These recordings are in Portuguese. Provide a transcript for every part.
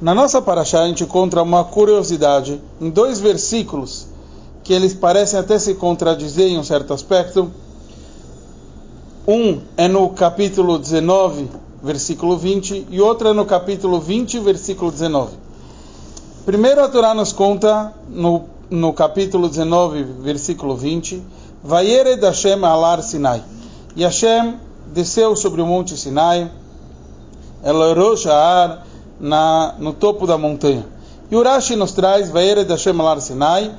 Na nossa paraxá a gente encontra uma curiosidade em dois versículos que eles parecem até se contradizer em um certo aspecto. Um é no capítulo 19, versículo 20, e outro é no capítulo 20, versículo 19. Primeiro a Torá nos conta no, no capítulo 19, versículo 20, Vayered Hashem alar Sinai. E Hashem desceu sobre o monte Sinai, El Rosh na no topo da montanha. E Urashi nos traz Vayered Hashem alar Sinai.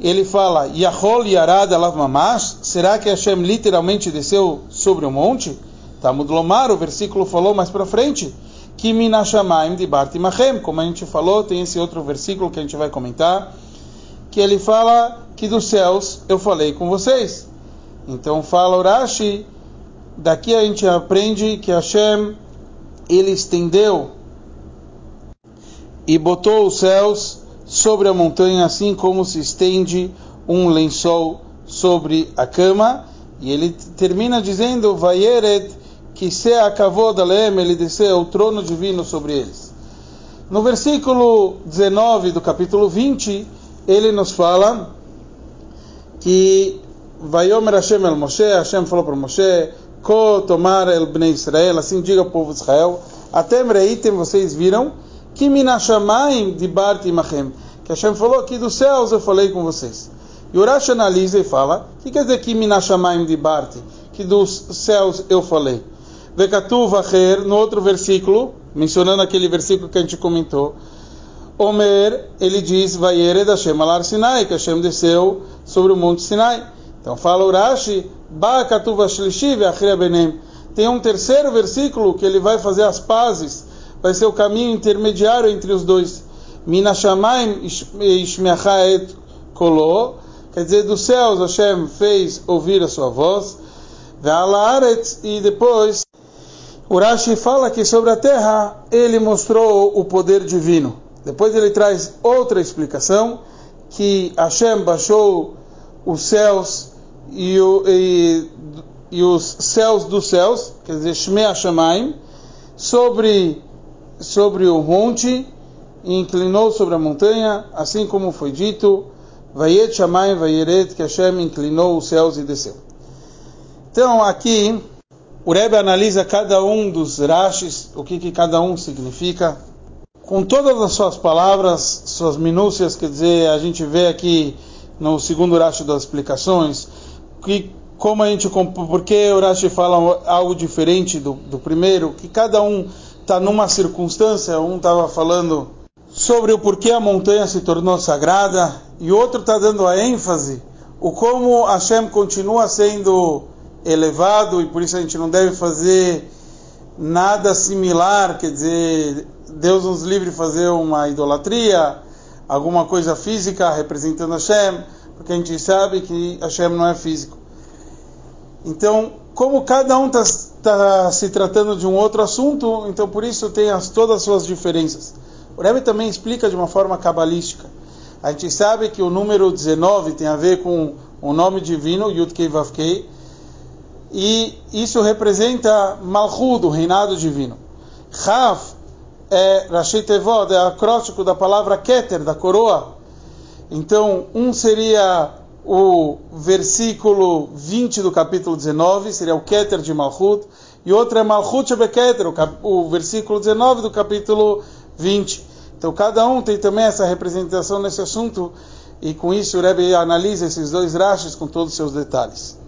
Ele fala Yahol Yarad alav mamash. Será que Hashem literalmente desceu sobre o monte? Talmud Lomar, o versículo falou mais para frente que minashamaim de Bartimachem, como a gente falou, tem esse outro versículo que a gente vai comentar, que ele fala que dos céus eu falei com vocês. Então fala Urashi, daqui a gente aprende que Hashem ele estendeu e botou os céus sobre a montanha, assim como se estende um lençol sobre a cama. E ele termina dizendo: Vayeret que se acabou da leme, ele desceu o trono divino sobre eles. No versículo 19 do capítulo 20, ele nos fala que Vayomer Hashem el Moshe, Hashem falou para Moshe, Ko tomar el Bnei Israel, assim diga o povo de Israel, até Mreitem vocês viram, que minashamaim de Barti Machem, que Hashem falou que dos céus eu falei com vocês. E Urash analisa e fala, o que quer dizer que minashamaim de Barti? Que dos céus eu falei. Vekatuv Acher, no outro versículo, mencionando aquele versículo que a gente comentou, Omer, ele diz, Vayered Hashem alar Sinai, que Hashem desceu sobre o monte Sinai. Então fala Urashi, Ba Katuv Ashlishi Benem. Tem um terceiro versículo que ele vai fazer as pazes, vai ser o caminho intermediário entre os dois. Minashamaim Ishmeachaet Kolo, quer dizer, dos céus Hashem fez ouvir a sua voz, Ve'alaret, e depois Urashi fala que sobre a terra ele mostrou o poder divino. Depois ele traz outra explicação, que Hashem baixou os céus e, e, e os céus dos céus, quer dizer, Shmei sobre, sobre o monte, e inclinou sobre a montanha, assim como foi dito, Vayet Shamayim Vayeret, que Hashem inclinou os céus e desceu. Então aqui, o Rebbe analisa cada um dos rashis, o que, que cada um significa, com todas as suas palavras, suas minúcias, quer dizer, a gente vê aqui no segundo Rashi das explicações, que como a gente, porque o Rashi fala algo diferente do, do primeiro, que cada um está numa circunstância, um estava falando sobre o porquê a montanha se tornou sagrada, e outro está dando a ênfase, o como Hashem continua sendo elevado, e por isso a gente não deve fazer nada similar, quer dizer, Deus nos livre de fazer uma idolatria, alguma coisa física representando Hashem, porque a gente sabe que Hashem não é físico. Então, como cada um está tá se tratando de um outro assunto, então por isso tem as, todas as suas diferenças. O Rebbe também explica de uma forma cabalística. A gente sabe que o número 19 tem a ver com o nome divino, Yud Kei Vav Kei, e isso representa Malchud, o reinado divino. Chav é Rashi Tevod, é acróstico da palavra Keter, da coroa. Então, um seria o versículo 20 do capítulo 19, seria o Keter de Malchut, e outro é Malchut Shebeketer, o versículo 19 do capítulo 20. Então, cada um tem também essa representação nesse assunto, e com isso o Rebbe analisa esses dois rachos com todos os seus detalhes.